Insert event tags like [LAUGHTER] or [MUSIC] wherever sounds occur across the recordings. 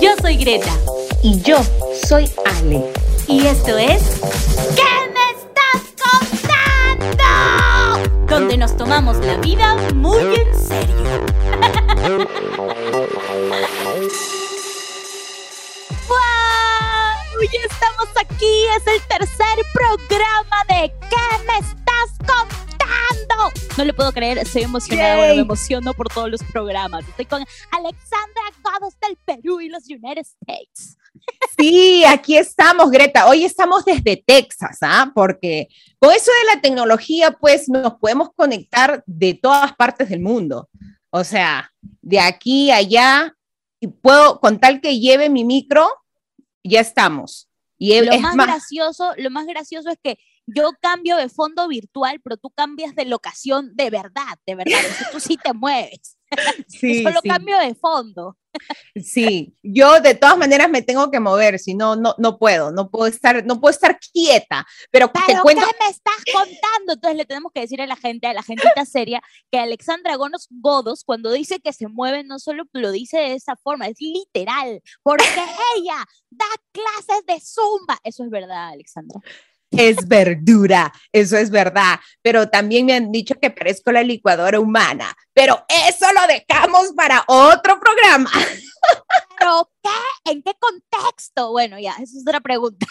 Yo soy Greta. Y yo soy Ale. Y esto es. ¿Qué me estás contando? Donde nos tomamos la vida muy en serio. [LAUGHS] ¡Wow! Ya estamos aquí. Es el tercer programa de ¿Qué me estás contando? No le puedo creer, estoy emocionada, bueno, me emociono por todos los programas. Estoy con Alexandra Godos del Perú y los United States. Sí, aquí estamos, Greta. Hoy estamos desde Texas, ¿ah? Porque con eso de la tecnología, pues nos podemos conectar de todas partes del mundo. O sea, de aquí a allá, y puedo, con tal que lleve mi micro, ya estamos. Y lo más gracioso, lo más gracioso es que yo cambio de fondo virtual, pero tú cambias de locación de verdad, de verdad. tú sí te mueves. [LAUGHS] Sí, Solo cambio de fondo. Sí, yo de todas maneras me tengo que mover, si no, no, no puedo, no puedo estar, no puedo estar quieta. Pero, te cuento... ¿qué me estás contando? Entonces le tenemos que decir a la gente, a la gentita seria, que Alexandra Gonos Godos, cuando dice que se mueve, no solo lo dice de esa forma, es literal, porque [LAUGHS] ella da clases de zumba. Eso es verdad, Alexandra es verdura, eso es verdad, pero también me han dicho que parezco la licuadora humana, pero eso lo dejamos para otro programa. ¿Pero qué? ¿En qué contexto? Bueno, ya, esa es otra pregunta.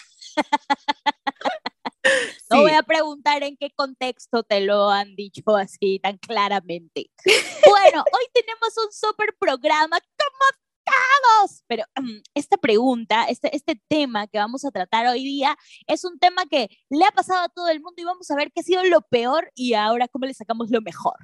No voy a preguntar en qué contexto te lo han dicho así tan claramente. Bueno, hoy tenemos un super programa como pero mm, esta pregunta, este, este tema que vamos a tratar hoy día, es un tema que le ha pasado a todo el mundo y vamos a ver qué ha sido lo peor y ahora cómo le sacamos lo mejor.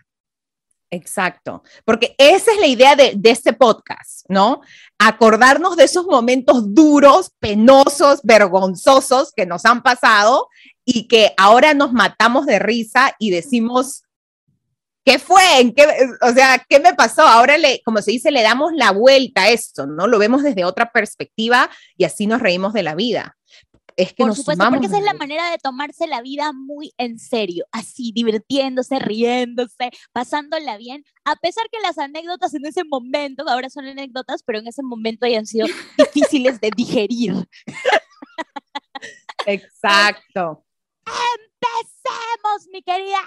Exacto, porque esa es la idea de, de, este podcast, ¿no? Acordarnos de esos momentos duros, penosos, vergonzosos que nos han pasado y que ahora nos matamos de risa y decimos, ¿Qué fue? ¿En qué, o sea, ¿qué me pasó? Ahora, le, como se dice, le damos la vuelta a esto, ¿no? Lo vemos desde otra perspectiva y así nos reímos de la vida. Es que Por supuesto, porque esa es la manera de tomarse la vida muy en serio, así, divirtiéndose, riéndose, pasándola bien, a pesar que las anécdotas en ese momento, ahora son anécdotas, pero en ese momento hayan sido [LAUGHS] difíciles de digerir. Exacto. Empecemos, mi querida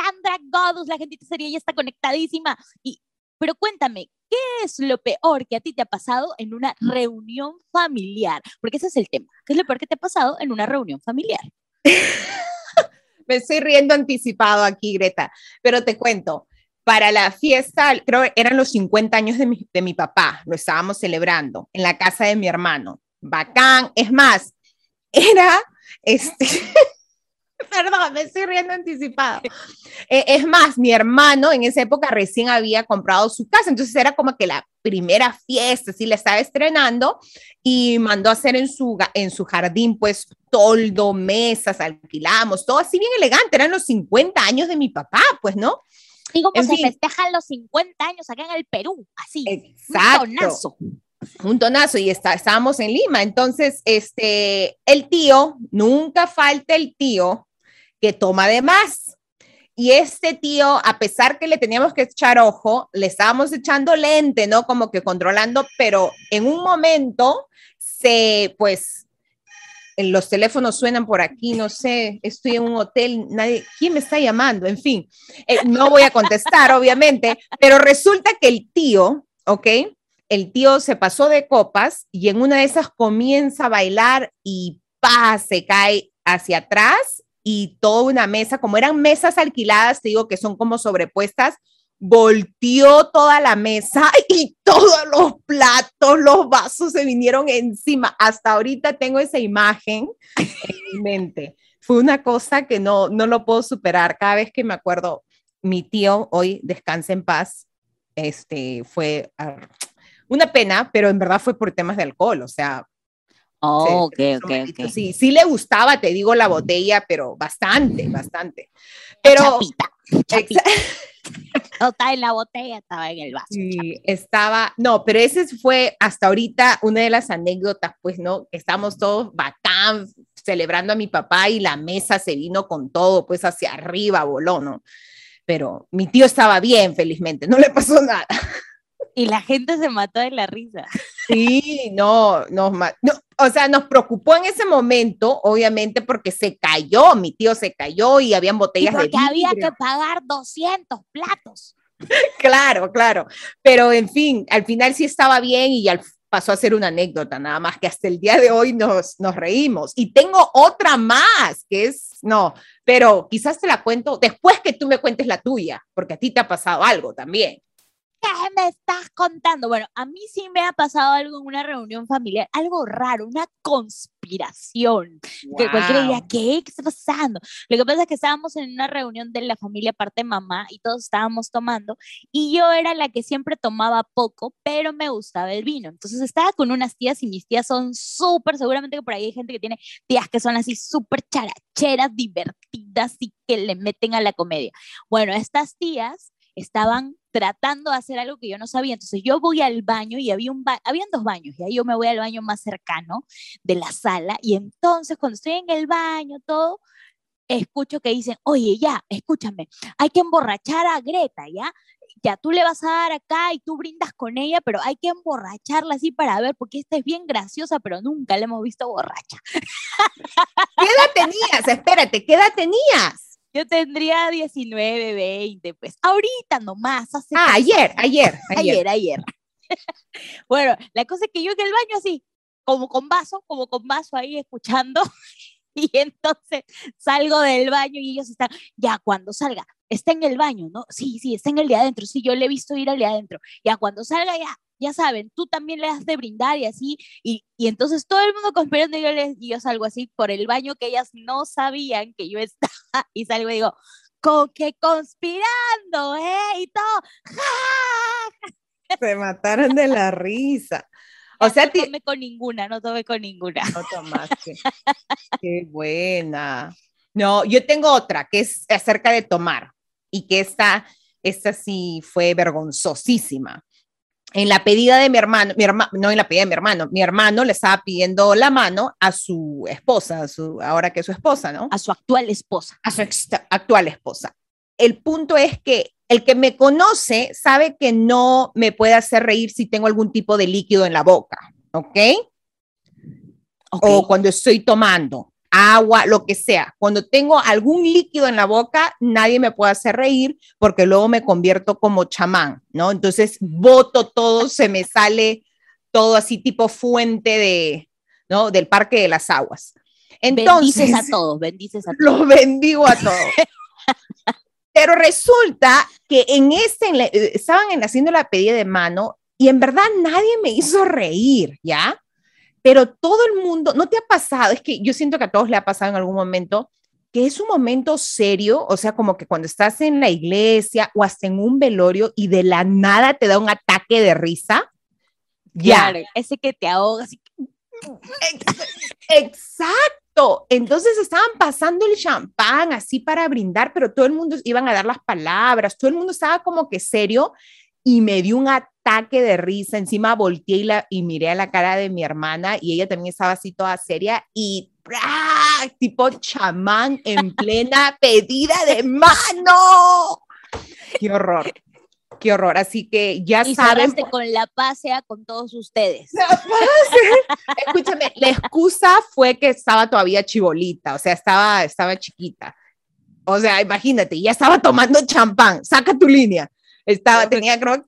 Alexandra Godus. La gente sería ya está conectadísima. Y, pero cuéntame, ¿qué es lo peor que a ti te ha pasado en una reunión familiar? Porque ese es el tema. ¿Qué es lo peor que te ha pasado en una reunión familiar? [LAUGHS] Me estoy riendo anticipado aquí, Greta, pero te cuento. Para la fiesta, creo que eran los 50 años de mi, de mi papá, lo estábamos celebrando en la casa de mi hermano. Bacán, es más, era este [LAUGHS] [LAUGHS] Perdón, me estoy riendo anticipado. Eh, es más, mi hermano en esa época recién había comprado su casa, entonces era como que la primera fiesta, sí, la estaba estrenando y mandó a hacer en su, en su jardín, pues, toldo, mesas, alquilamos, todo así bien elegante, eran los 50 años de mi papá, pues, ¿no? Digo, pues se festejan los 50 años acá en el Perú, así. Exacto. Un tonazo un tonazo y está, estábamos en Lima. Entonces, este, el tío, nunca falta el tío que toma de más. Y este tío, a pesar que le teníamos que echar ojo, le estábamos echando lente, ¿no? Como que controlando, pero en un momento se, pues, los teléfonos suenan por aquí, no sé, estoy en un hotel, nadie, ¿quién me está llamando? En fin, eh, no voy a contestar, [LAUGHS] obviamente, pero resulta que el tío, ¿ok? El tío se pasó de copas y en una de esas comienza a bailar y pa, se cae hacia atrás y toda una mesa, como eran mesas alquiladas, te digo que son como sobrepuestas, volteó toda la mesa [LAUGHS] y todos los platos, los vasos se vinieron encima. Hasta ahorita tengo esa imagen en mi mente. Fue una cosa que no, no lo puedo superar. Cada vez que me acuerdo, mi tío hoy descansa en paz, este, fue ah, una pena, pero en verdad fue por temas de alcohol, o sea, Oh, ok, ok, ok. Sí, sí le gustaba, te digo, la botella, pero bastante, bastante. Pero. Chapita, no [LAUGHS] estaba en la botella, estaba en el vaso. Sí, estaba, no, pero ese fue hasta ahorita una de las anécdotas, pues, ¿no? Estamos todos bacán, celebrando a mi papá y la mesa se vino con todo, pues, hacia arriba, voló, ¿no? Pero mi tío estaba bien, felizmente, no le pasó nada. Y la gente se mató de la risa. Sí, no, no, no, o sea, nos preocupó en ese momento, obviamente, porque se cayó, mi tío se cayó y habían botellas de vidrio. había que pagar 200 platos. [LAUGHS] claro, claro, pero en fin, al final sí estaba bien y al pasó a ser una anécdota, nada más que hasta el día de hoy nos, nos reímos. Y tengo otra más, que es, no, pero quizás te la cuento después que tú me cuentes la tuya, porque a ti te ha pasado algo también. ¿Qué me estás contando? Bueno, a mí sí me ha pasado algo en una reunión familiar, algo raro, una conspiración. Que cualquiera diría, ¿qué? ¿Qué está pasando? Lo que pasa es que estábamos en una reunión de la familia parte mamá y todos estábamos tomando y yo era la que siempre tomaba poco, pero me gustaba el vino. Entonces estaba con unas tías y mis tías son súper, seguramente que por ahí hay gente que tiene tías que son así súper characheras, divertidas y que le meten a la comedia. Bueno, estas tías estaban tratando de hacer algo que yo no sabía. Entonces yo voy al baño y había un habían dos baños y ahí yo me voy al baño más cercano de la sala y entonces cuando estoy en el baño todo escucho que dicen, "Oye, ya, escúchame, hay que emborrachar a Greta, ¿ya? Ya tú le vas a dar acá y tú brindas con ella, pero hay que emborracharla así para ver, porque esta es bien graciosa, pero nunca la hemos visto borracha. ¿Qué edad tenías? Espérate, ¿qué edad tenías? Yo tendría 19, 20, pues ahorita nomás. Hace ah, ayer, ayer, ayer, ayer. [LAUGHS] bueno, la cosa es que yo en el baño así, como con vaso, como con vaso ahí escuchando. [LAUGHS] Y entonces salgo del baño y ellos están, ya cuando salga, está en el baño, ¿no? Sí, sí, está en el de adentro, sí, yo le he visto ir al de adentro. Ya cuando salga, ya, ya saben, tú también le has de brindar y así, y, y entonces todo el mundo conspirando y yo, les, y yo salgo así por el baño que ellas no sabían que yo estaba [LAUGHS] y salgo y digo, con que conspirando, ¿eh? Y todo, Se mataron de la risa. O sea, no tomé con ninguna, no tomé con ninguna. No tomaste. Qué buena. No, yo tengo otra que es acerca de tomar y que esta, esta sí fue vergonzosísima en la pedida de mi hermano, mi hermano, no en la pedida de mi hermano, mi hermano le estaba pidiendo la mano a su esposa, a su, ahora que es su esposa, ¿no? A su actual esposa. A su actual esposa. El punto es que el que me conoce sabe que no me puede hacer reír si tengo algún tipo de líquido en la boca, ¿ok? okay. O cuando estoy tomando agua, lo que sea. Cuando tengo algún líquido en la boca, nadie me puede hacer reír porque luego me convierto como chamán, ¿no? Entonces, voto todo, se me sale todo así tipo fuente de, ¿no? Del Parque de las Aguas. Entonces, bendices a todos, bendices a [LAUGHS] todos. Los bendigo a todos. Pero resulta que en este, estaban haciendo la pedida de mano y en verdad nadie me hizo reír, ¿ya? Pero todo el mundo, ¿no te ha pasado? Es que yo siento que a todos le ha pasado en algún momento que es un momento serio, o sea, como que cuando estás en la iglesia o hasta en un velorio y de la nada te da un ataque de risa. Ya. ese que te ahoga. Exacto. Entonces estaban pasando el champán así para brindar, pero todo el mundo iban a dar las palabras, todo el mundo estaba como que serio y me dio un ataque de risa. Encima volteé y, la, y miré a la cara de mi hermana y ella también estaba así toda seria y tipo chamán en [LAUGHS] plena pedida de mano. Qué horror. Qué horror. Así que ya y saben. con la paz sea con todos ustedes. Escúchame, la excusa fue que estaba todavía chibolita, o sea, estaba, estaba chiquita. O sea, imagínate, ya estaba tomando champán. Saca tu línea. Estaba, tenía creo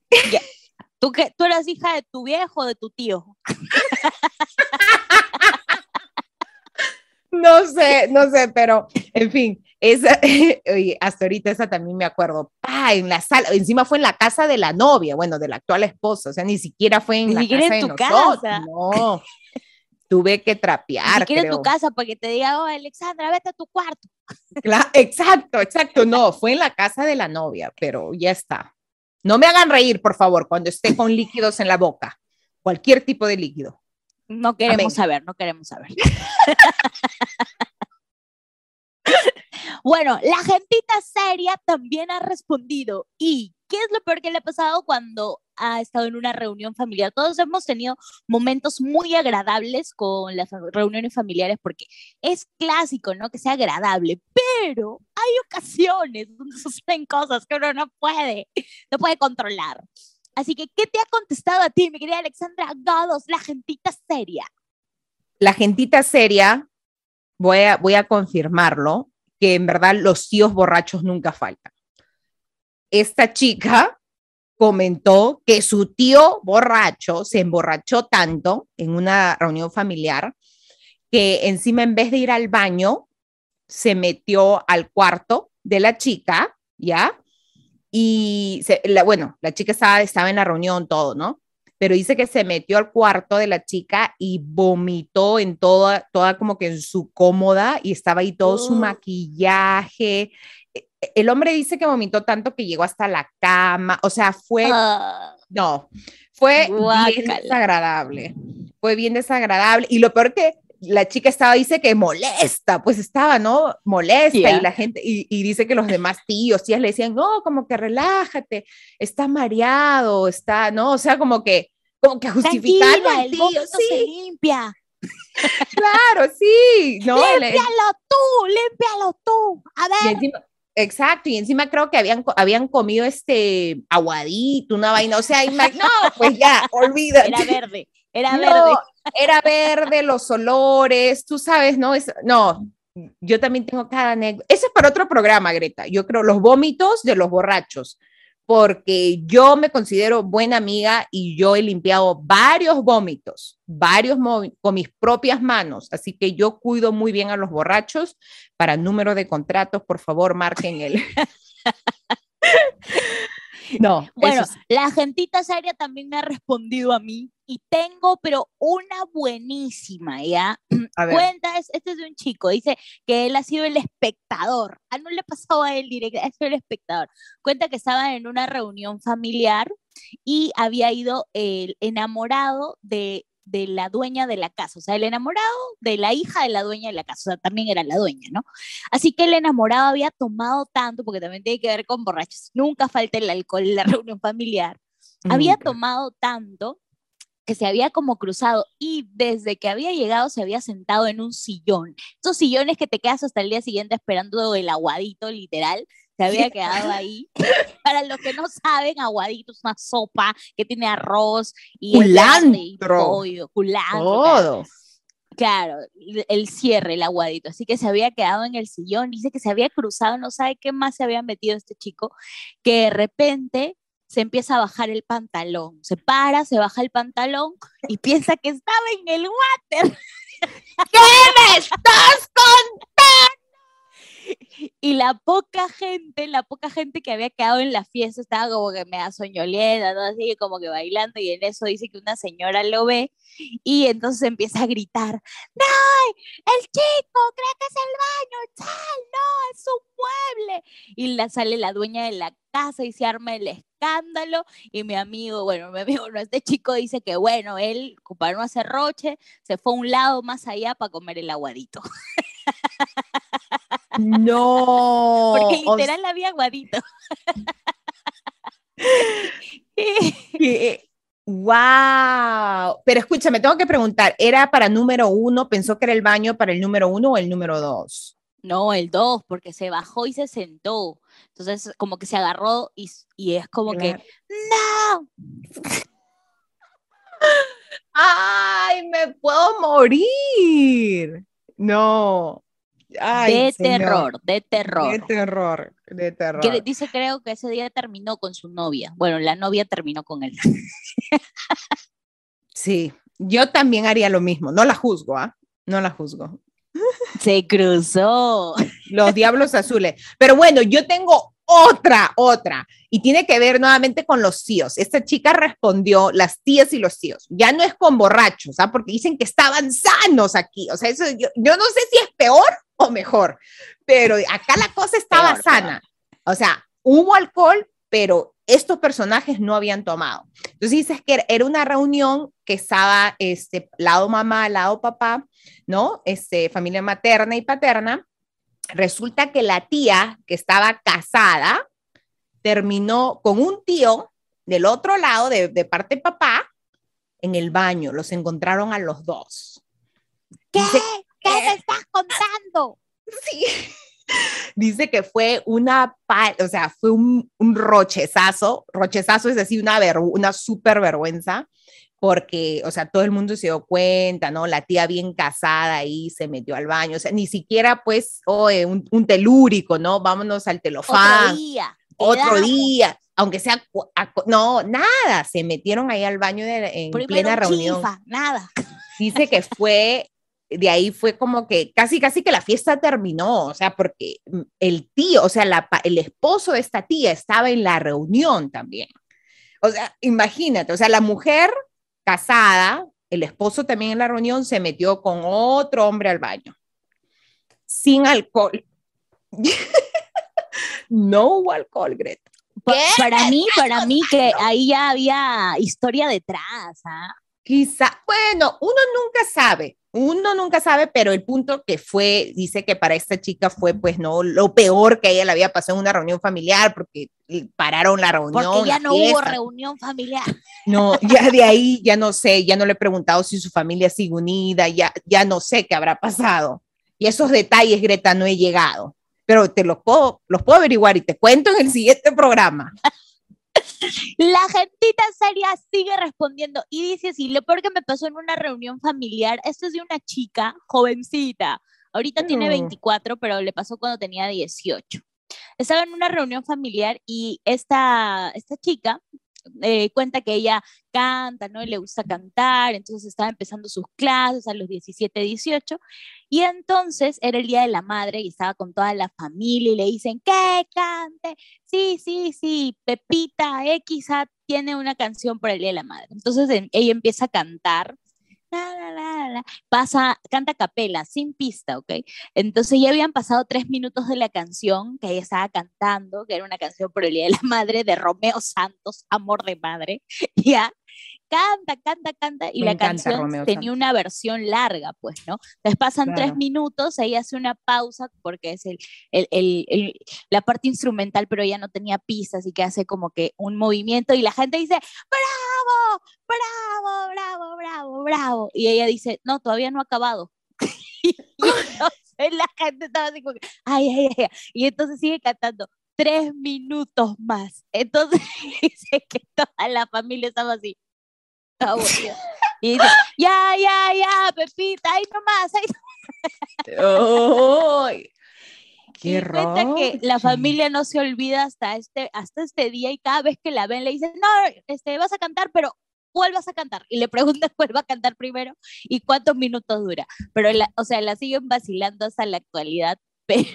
¿Tú, que, ¿Tú eras hija de tu viejo o de tu tío? [LAUGHS] no sé, no sé, pero en fin, esa, [LAUGHS] oye, hasta ahorita esa también me acuerdo. Ah, en la sala, encima fue en la casa de la novia, bueno, de la actual esposa, o sea, ni siquiera fue en la casa de tu Casa. No, tuve que trapear. Ni siquiera en tu casa porque te diga, oh, Alexandra, vete a tu cuarto. exacto, exacto, no, fue en la casa de la novia, pero ya está. No me hagan reír, por favor, cuando esté con líquidos en la boca. Cualquier tipo de líquido. No queremos saber, no queremos saber. [LAUGHS] bueno, la gentita seria también ha respondido. ¿Y qué es lo peor que le ha pasado cuando ha estado en una reunión familiar. Todos hemos tenido momentos muy agradables con las reuniones familiares porque es clásico, ¿no? Que sea agradable, pero hay ocasiones donde [LAUGHS] suceden cosas que uno no puede, no puede controlar. Así que, ¿qué te ha contestado a ti, mi querida Alexandra Gados, la gentita seria? La gentita seria, voy a, voy a confirmarlo, que en verdad los tíos borrachos nunca faltan. Esta chica comentó que su tío borracho se emborrachó tanto en una reunión familiar que encima en vez de ir al baño, se metió al cuarto de la chica, ¿ya? Y, bueno, la chica estaba, estaba en la reunión, todo, ¿no? Pero dice que se metió al cuarto de la chica y vomitó en toda, toda como que en su cómoda y estaba ahí todo su maquillaje. El hombre dice que vomitó tanto que llegó hasta la cama, o sea, fue, ah. no, fue bien desagradable, fue bien desagradable. Y lo peor que la chica estaba, dice que molesta, pues estaba, ¿no? Molesta y la gente, y, dice que los demás tíos, tías le decían, no, como que relájate, está mareado, está, ¿no? O sea, como que, como que justificando al tío, sí. se limpia. [LAUGHS] claro, sí, ¿no? [LAUGHS] Límpialo tú, límpialo tú, a ver. Exacto, y encima creo que habían, habían comido este aguadito, una vaina, o sea, no, pues ya, olvídate. Era verde. Era verde. Era verde, los olores, tú sabes, ¿no? Es, no, yo también tengo cada anécdota. Ese es para otro programa, Greta. Yo creo los vómitos de los borrachos, porque yo me considero buena amiga y yo he limpiado varios vómitos, varios con mis propias manos. Así que yo cuido muy bien a los borrachos. Para número de contratos, por favor, marquen el. [LAUGHS] No. [LAUGHS] Bueno, la gentita seria también me ha respondido a mí y tengo, pero una buenísima, ¿ya? [CLEARS THROAT] Cuenta, es, este es de un chico, dice que él ha sido el espectador. Ah, no le ha pasado a él directo, ha sido el espectador. Cuenta que estaba en una reunión familiar y había ido el enamorado de de la dueña de la casa, o sea, el enamorado de la hija de la dueña de la casa, o sea, también era la dueña, ¿no? Así que el enamorado había tomado tanto, porque también tiene que ver con borrachos, nunca falta el alcohol en la [LAUGHS] reunión familiar, había tomado tanto que se había como cruzado y desde que había llegado se había sentado en un sillón. Esos sillones que te quedas hasta el día siguiente esperando el aguadito, literal, se había [LAUGHS] quedado ahí. Para los que no saben, aguadito es una sopa que tiene arroz y, pollo, culantro. Claro, el cierre, el aguadito. Así que se había quedado en el sillón, dice que se había cruzado, no sabe qué más se había metido este chico, que de repente se empieza a bajar el pantalón. Se para, se baja el pantalón y piensa que estaba en el water. ¿Qué me estás contando? Y la poca gente, la poca gente que había quedado en la fiesta estaba como que me da soñoleta, ¿no? así como que bailando y en eso dice que una señora lo ve y entonces empieza a gritar, ¡No! ¡El chico! ¡Cree que es el baño! ¡Chal! ¡No! ¡Es un mueble! Y la sale la dueña de la casa y se arma el escándalo y mi amigo, bueno, mi amigo, no, este chico dice que bueno, él para no hacer roche, se fue a un lado más allá para comer el aguadito. [LAUGHS] No. Porque literal había aguadito. [LAUGHS] Wow. Pero escúchame, tengo que preguntar, ¿era para número uno? ¿Pensó que era el baño para el número uno o el número dos? No, el dos, porque se bajó y se sentó. Entonces, como que se agarró y, es como que, ¡No! [LAUGHS] ¡Ay, me puedo morir! No de terror, de terror. De terror, de terror. dice, creo que ese día terminó con su novia. Bueno, la novia terminó con él. [LAUGHS] sí, yo también haría lo mismo. No la juzgo, ¿ah? No la juzgo. Se cruzó. Los diablos azules. Pero bueno, yo tengo otra, otra. Y tiene que ver nuevamente con los tíos. Esta chica respondió, las tías y los tíos. Ya no es con borrachos, ¿ah? porque dicen que estaban sanos aquí. O sea, eso yo, yo no sé si es peor o mejor, pero acá la cosa estaba sana. O sea, hubo alcohol, pero estos personajes no habían tomado. Entonces dices que era una reunión que estaba este lado mamá, lado papá, ¿no? Este familia materna y paterna. Resulta que la tía que estaba casada terminó con un tío del otro lado de, de parte papá en el baño. Los encontraron a los dos. ¿Qué? ¿Qué me estás contando? Sí. dice que fue una, o sea, fue un, un rochezazo, rochezazo es decir, una, una súper vergüenza, porque, o sea, todo el mundo se dio cuenta, ¿no? La tía bien casada ahí se metió al baño, o sea, ni siquiera pues, oye, un, un telúrico, ¿no? Vámonos al telofán. Otro día. Otro día, aunque sea, no, nada, se metieron ahí al baño de, en plena reunión. nada. Dice que fue de ahí fue como que casi, casi que la fiesta terminó, o sea, porque el tío, o sea, la, el esposo de esta tía estaba en la reunión también. O sea, imagínate, o sea, la mujer casada, el esposo también en la reunión se metió con otro hombre al baño, sin alcohol. [LAUGHS] no hubo alcohol, Greta. Para mí, para mí que ahí ya había historia detrás. ¿ah? Quizá, bueno, uno nunca sabe, uno nunca sabe, pero el punto que fue, dice que para esta chica fue pues no lo peor que ella le había pasado en una reunión familiar porque pararon la reunión. Porque ya no hubo reunión familiar. [LAUGHS] No, ya de ahí ya no sé, ya no le he preguntado si su familia sigue unida, ya, ya no sé qué habrá pasado. Y esos detalles, Greta, no he llegado, pero te los puedo, los puedo averiguar y te cuento en el siguiente programa. La gentita seria sigue respondiendo y dice así, lo peor que me pasó en una reunión familiar, esto es de una chica jovencita, ahorita tiene 24, mm. pero le pasó cuando tenía 18. Estaba en una reunión familiar y esta, esta chica eh, cuenta que ella canta, ¿no? Y le gusta cantar, entonces estaba empezando sus clases a los 17, 18, y entonces era el Día de la Madre y estaba con toda la familia y le dicen, ¿qué cante? Sí, sí, sí, Pepita X tiene una canción por el Día de la Madre. Entonces ella empieza a cantar pasa, canta capela, sin pista, ¿ok? Entonces ya habían pasado tres minutos de la canción que ella estaba cantando, que era una canción por el Día de la Madre de Romeo Santos, Amor de Madre, [LAUGHS] ya, canta, canta, canta, y la canción tenía una versión larga, pues, ¿no? Entonces pasan tres minutos, ella hace una pausa porque es el, el, el, la parte instrumental, pero ella no tenía pistas, así que hace como que un movimiento y la gente dice, ¡bravo! ¡Bravo! ¡bravo! ¡bravo! ¡bravo! Y ella dice, no, todavía no ha acabado. [LAUGHS] y entonces la gente estaba así como, ay, ay, ay, y entonces sigue cantando tres minutos más. Entonces [LAUGHS] dice que toda la familia estaba así, y dice, ya, ya, ya, Pepita, ahí nomás, ahí nomás. Qué raro. que la familia no se olvida hasta este, hasta este día y cada vez que la ven le dicen, no, este, vas a cantar, pero ¿cuál vas a cantar? Y le preguntan [LAUGHS] cuál va a cantar primero y cuántos minutos dura. Pero, la, o sea, la siguen vacilando hasta la actualidad, [LAUGHS] pero...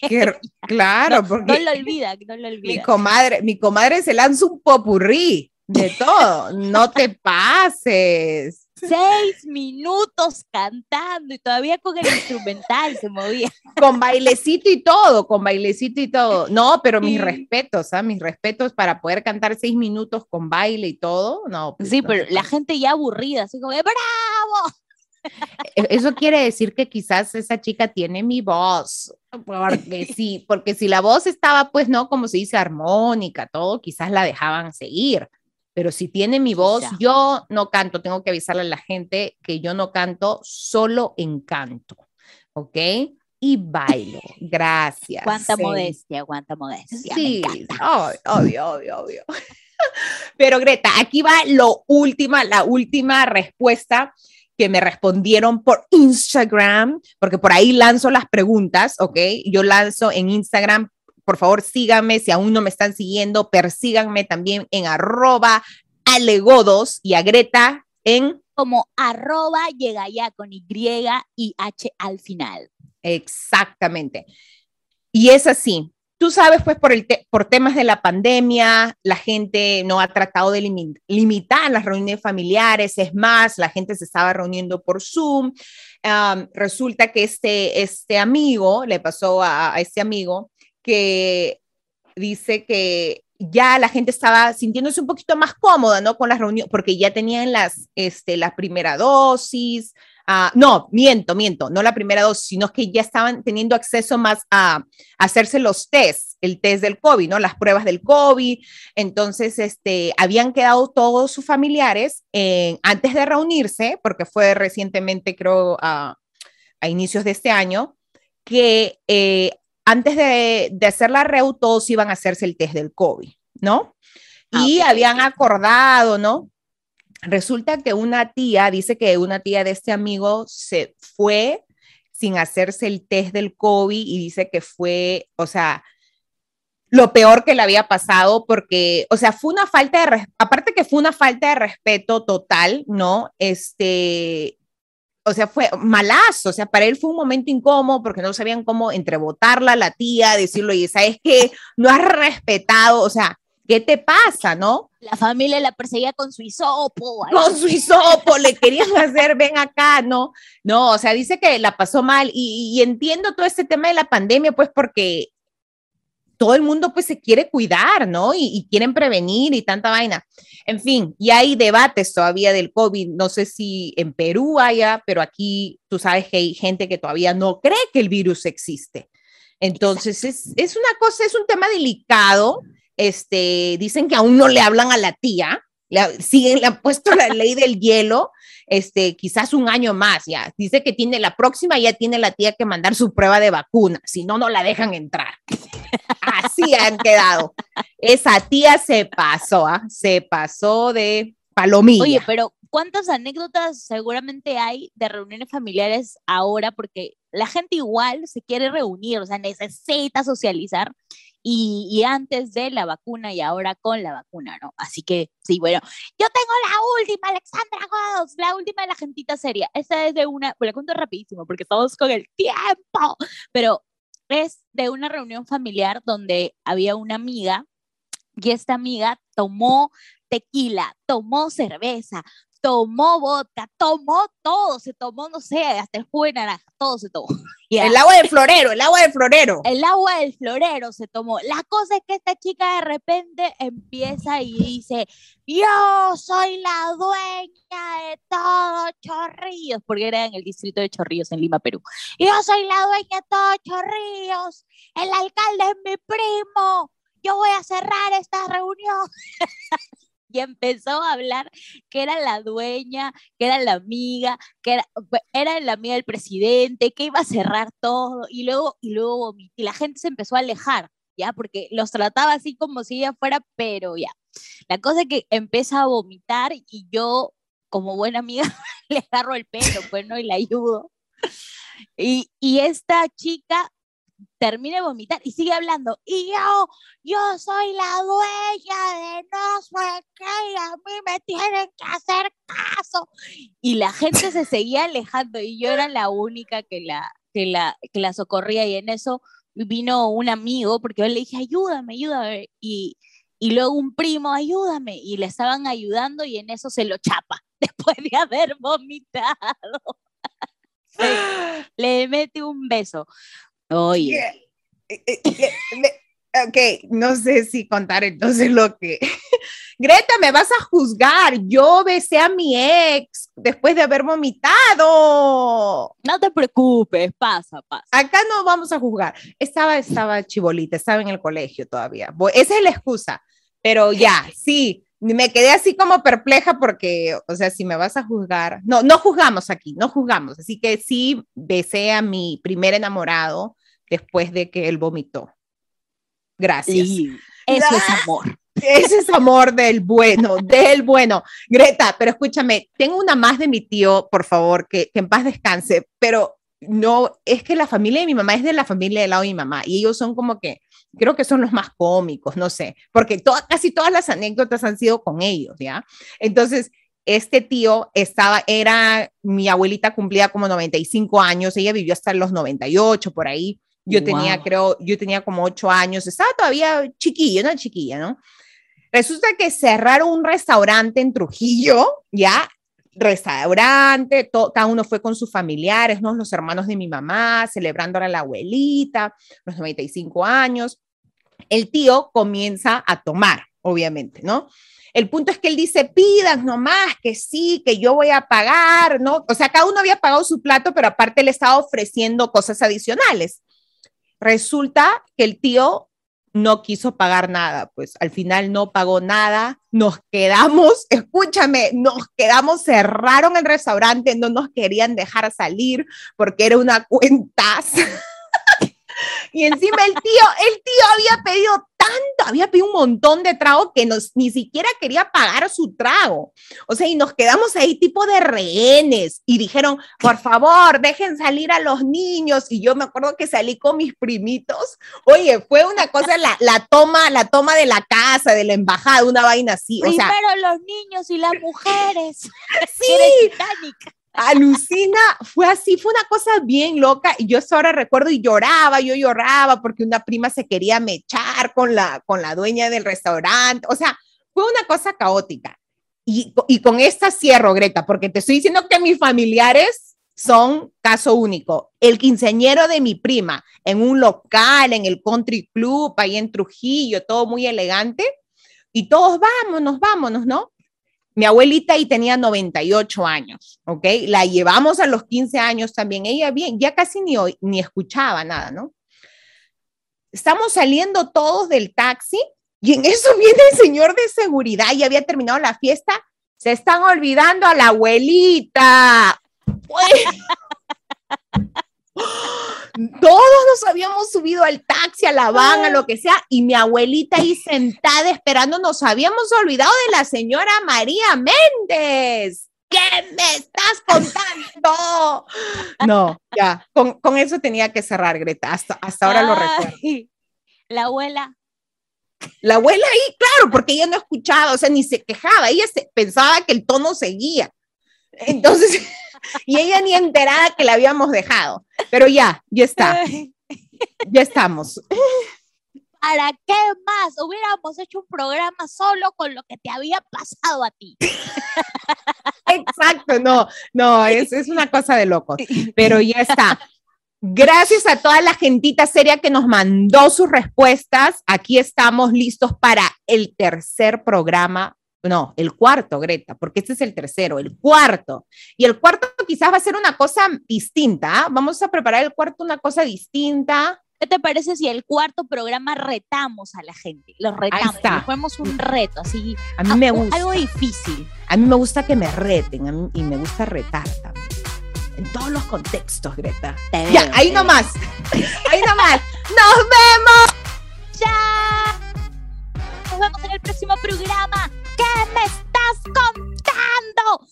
[LAUGHS] claro, porque... No lo olvida, no lo olvida. Mi comadre, mi comadre se lanza un popurrí de todo, no te pases. Seis minutos cantando y todavía con el instrumental se movía. Con bailecito y todo, con bailecito y todo. No, pero mis respetos, ¿ah? mis respetos para poder cantar seis minutos con baile y todo. No, pues, sí, pero la gente ya aburrida, así como, ¡bravo! E-, eso quiere decir que quizás esa chica tiene mi voz, porque [LAUGHS] sí, porque si la voz estaba, pues no, como se dice, armónica, todo, quizás la dejaban seguir pero si tiene mi voz, yo no canto, tengo que avisarle a la gente que yo no canto, solo en canto, ¿ok? Y bailo, [LAUGHS] gracias. Cuánta modestia, cuánta modestia. Sí, obvio, obvio, obvio. [LAUGHS] Pero Greta, aquí va lo última, la última respuesta que me respondieron por Instagram, porque por ahí lanzo las preguntas, ¿ok? Yo lanzo en Instagram por favor síganme, si aún no me están siguiendo, persíganme también en arroba alegodos y a Greta en... Como arroba llega ya con Y y H al final. Exactamente. Y es así. Tú sabes, pues, por, el por temas de la pandemia, la gente no ha tratado de limitar las reuniones familiares. Es más, la gente se estaba reuniendo por Zoom. resulta que este, este amigo, le pasó a, a este amigo, que dice que ya la gente estaba sintiéndose un poquito más cómoda, ¿no? Con las reuniones, porque ya tenían las, este, la primera dosis. Ah, no, miento, miento, no la primera dosis, sino que ya estaban teniendo acceso más a, hacerse los tests, el test del COVID, ¿no? Las pruebas del COVID. Entonces, este, habían quedado todos sus familiares antes de reunirse, porque fue recientemente, creo, a inicios de este año, que eh, antes de, de hacer la REU, todos iban a hacerse el test del COVID, ¿no? Ah, Y habían acordado, ¿no? Resulta que una tía, dice que una tía de este amigo se fue sin hacerse el test del COVID y dice que fue, o sea, lo peor que le había pasado porque, o sea, fue una falta de, aparte que fue una falta de respeto total, ¿no? Este, o sea, fue malazo, o sea, para él fue un momento incómodo porque no sabían cómo entrebotarla la tía, decirlo, y sabes que no has respetado, o sea, ¿qué te pasa, no? La familia la perseguía con su hisopo. Con su hisopo, le querían hacer, ven acá, ¿no? No, o sea, dice que la pasó mal y, y entiendo todo este tema de la pandemia, pues porque todo el mundo pues se quiere cuidar, ¿no? Y, quieren prevenir y tanta vaina. En fin, y hay debates todavía del COVID, no sé si en Perú haya, pero aquí tú sabes que hay gente que todavía no cree que el virus existe. Entonces es, es una cosa, es un tema delicado. Este, dicen que aún no le hablan a la tía, le, siguen, le han puesto la ley del hielo, este, quizás un año más ya. Dice que tiene la próxima, ya tiene la tía que mandar su prueba de vacuna, si no, no la dejan entrar. [LAUGHS] Así han quedado. Esa tía se pasó, ¿ah? se pasó de palomilla. Oye, pero ¿cuántas anécdotas seguramente hay de reuniones familiares ahora? Porque la gente igual se quiere reunir, o sea, necesita socializar. Y, y antes de la vacuna y ahora con la vacuna, ¿no? Así que sí, bueno, yo tengo la última, Alexandra Godos, la última de la gentita seria. Esta es de una, pues la cuento rapidísimo porque estamos con el tiempo, pero es de una reunión familiar donde había una amiga y esta amiga tomó tequila, tomó cerveza, tomó vodka, tomó todo, se tomó, no sé, hasta el jugo de naranja, todo se tomó. [LAUGHS] Ya. El agua del florero, el agua del florero. El agua del florero se tomó. La cosa es que esta chica de repente empieza y dice, yo soy la dueña de todo Chorrillos, porque era en el distrito de Chorrillos, en Lima, Perú. Yo soy la dueña de todo Chorrillos, el alcalde es mi primo, yo voy a cerrar esta reunión. [LAUGHS] y empezó a hablar que era la dueña, que era la amiga, que era, era la amiga del presidente, que iba a cerrar todo, y luego, y luego y la gente se empezó a alejar, ¿ya? Porque los trataba así como si ella fuera, pero ya. La cosa es que empieza a vomitar y yo, como buena amiga, [LAUGHS] le agarro el pelo, pues, ¿no? Y la ayudo. Y, y esta chica termina de vomitar y sigue hablando. Y yo, yo soy la dueña de no sé qué, y a mí me tienen que hacer caso. Y la gente se seguía alejando y yo era la única que la, que la, que la socorría. Y en eso vino un amigo, porque yo le dije, ayúdame, ayúdame. Y, y luego un primo, ayúdame. Y le estaban ayudando y en eso se lo chapa, [LAUGHS] después de haber vomitado. [LAUGHS] le, mete un beso. Oye. Eh, eh, eh, Ok, no sé si contar entonces lo que... [LAUGHS] Greta, me vas a juzgar. Yo besé a mi ex después de haber vomitado. No te preocupes, pasa, pasa. Acá no vamos a juzgar. Estaba, estaba chibolita, estaba en el colegio todavía. Esa es la excusa. Pero ya, sí, me quedé así como perpleja porque, o sea, si me vas a juzgar, no, no juzgamos aquí, no juzgamos. Así que sí besé a mi primer enamorado después de que él vomitó. Gracias. Sí, eso es amor. Ese es amor del bueno, del bueno. Greta, pero escúchame, tengo una más de mi tío, por favor, que, que en paz descanse, pero no, es que la familia de mi mamá es de la familia del lado de mi mamá y ellos son como que, creo que son los más cómicos, no sé, porque to casi todas las anécdotas han sido con ellos, ¿ya? Entonces, este tío estaba, era, mi abuelita cumplía como 95 años, ella vivió hasta los 98 por ahí. Yo tenía, Wow. creo, yo tenía como 8 años, estaba todavía chiquilla, una chiquilla, ¿no? Resulta que cerraron un restaurante en Trujillo, ¿ya? Restaurante, to- cada uno fue con sus familiares, ¿no? Los hermanos de mi mamá, celebrando a la abuelita, los 95 años. El tío comienza a tomar, obviamente, ¿no? El punto es que él dice, pidan nomás, que sí, que yo voy a pagar, ¿no? O sea, cada uno había pagado su plato, pero aparte le estaba ofreciendo cosas adicionales. Resulta que el tío no quiso pagar nada, pues al final no pagó nada, nos quedamos, [LAUGHS] escúchame, nos quedamos, cerraron el restaurante, no nos querían dejar salir porque era una cuenta [LAUGHS] [LAUGHS] Y encima el tío, el tío había pedido tanto, había pedido un montón de trago que nos, ni siquiera quería pagar su trago. O sea, y nos quedamos ahí tipo de rehenes y dijeron, por favor, dejen salir a los niños. Y yo me acuerdo que salí con mis primitos. Oye, fue una cosa, la, la toma, la toma de la casa, de la embajada, una vaina así. O Primero los niños y las mujeres. [LAUGHS] sí. Alucina, fue así, fue una cosa bien loca. Y yo ahora recuerdo y lloraba, yo lloraba porque una prima se quería mechar con la, con la dueña del restaurante. O sea, fue una cosa caótica. Y, y con esta cierro, Greta, porque te estoy diciendo que mis familiares son caso único. El quinceañero de mi prima en un local, en el country club, ahí en Trujillo, todo muy elegante. Y todos vámonos, vámonos, ¿no? Mi abuelita ahí tenía 98 años, ¿ok? La llevamos a los 15 años también. Ella bien, ya casi ni, ni escuchaba nada, ¿no? Estamos saliendo todos del taxi y en eso [LAUGHS] viene el señor de seguridad y había terminado la fiesta. Se están olvidando a la abuelita. [LAUGHS] [GASPS] Todos nos habíamos subido al taxi, a la van, a lo que sea, y mi abuelita ahí sentada esperando, nos habíamos olvidado de la señora María Méndez. ¿Qué me estás contando? [LAUGHS] No, ya, con, eso tenía que cerrar, Greta, hasta, hasta ahora lo recuerdo. La abuela. La abuela ahí, claro, porque ella no escuchaba, o sea, ni se quejaba, ella pensaba que el tono seguía. Entonces, [LAUGHS] y ella ni enterada que la habíamos dejado. Pero ya, ya está. Ya estamos. ¿Para qué más? Hubiéramos hecho un programa solo con lo que te había pasado a ti. Exacto, no, no, es, es una cosa de locos. Pero ya está. Gracias a toda la gentita seria que nos mandó sus respuestas. Aquí estamos listos para el tercer programa no, el cuarto, Greta, porque este es el tercero, el cuarto. Y el cuarto quizás va a ser una cosa distinta. ¿ah? Vamos a preparar el cuarto una cosa distinta. ¿Qué te parece si el cuarto programa retamos a la gente? Los retamos, ponemos un reto, así. A mí me gusta. Algo difícil. A mí me gusta que me reten y me gusta retar también. En todos los contextos, Greta. Ya, [LAUGHS] ahí nomás. Ahí nomás. [LAUGHS] ¡Nos vemos! ¡Chao! Nos vemos en el próximo programa. ¿Qué me estás contando?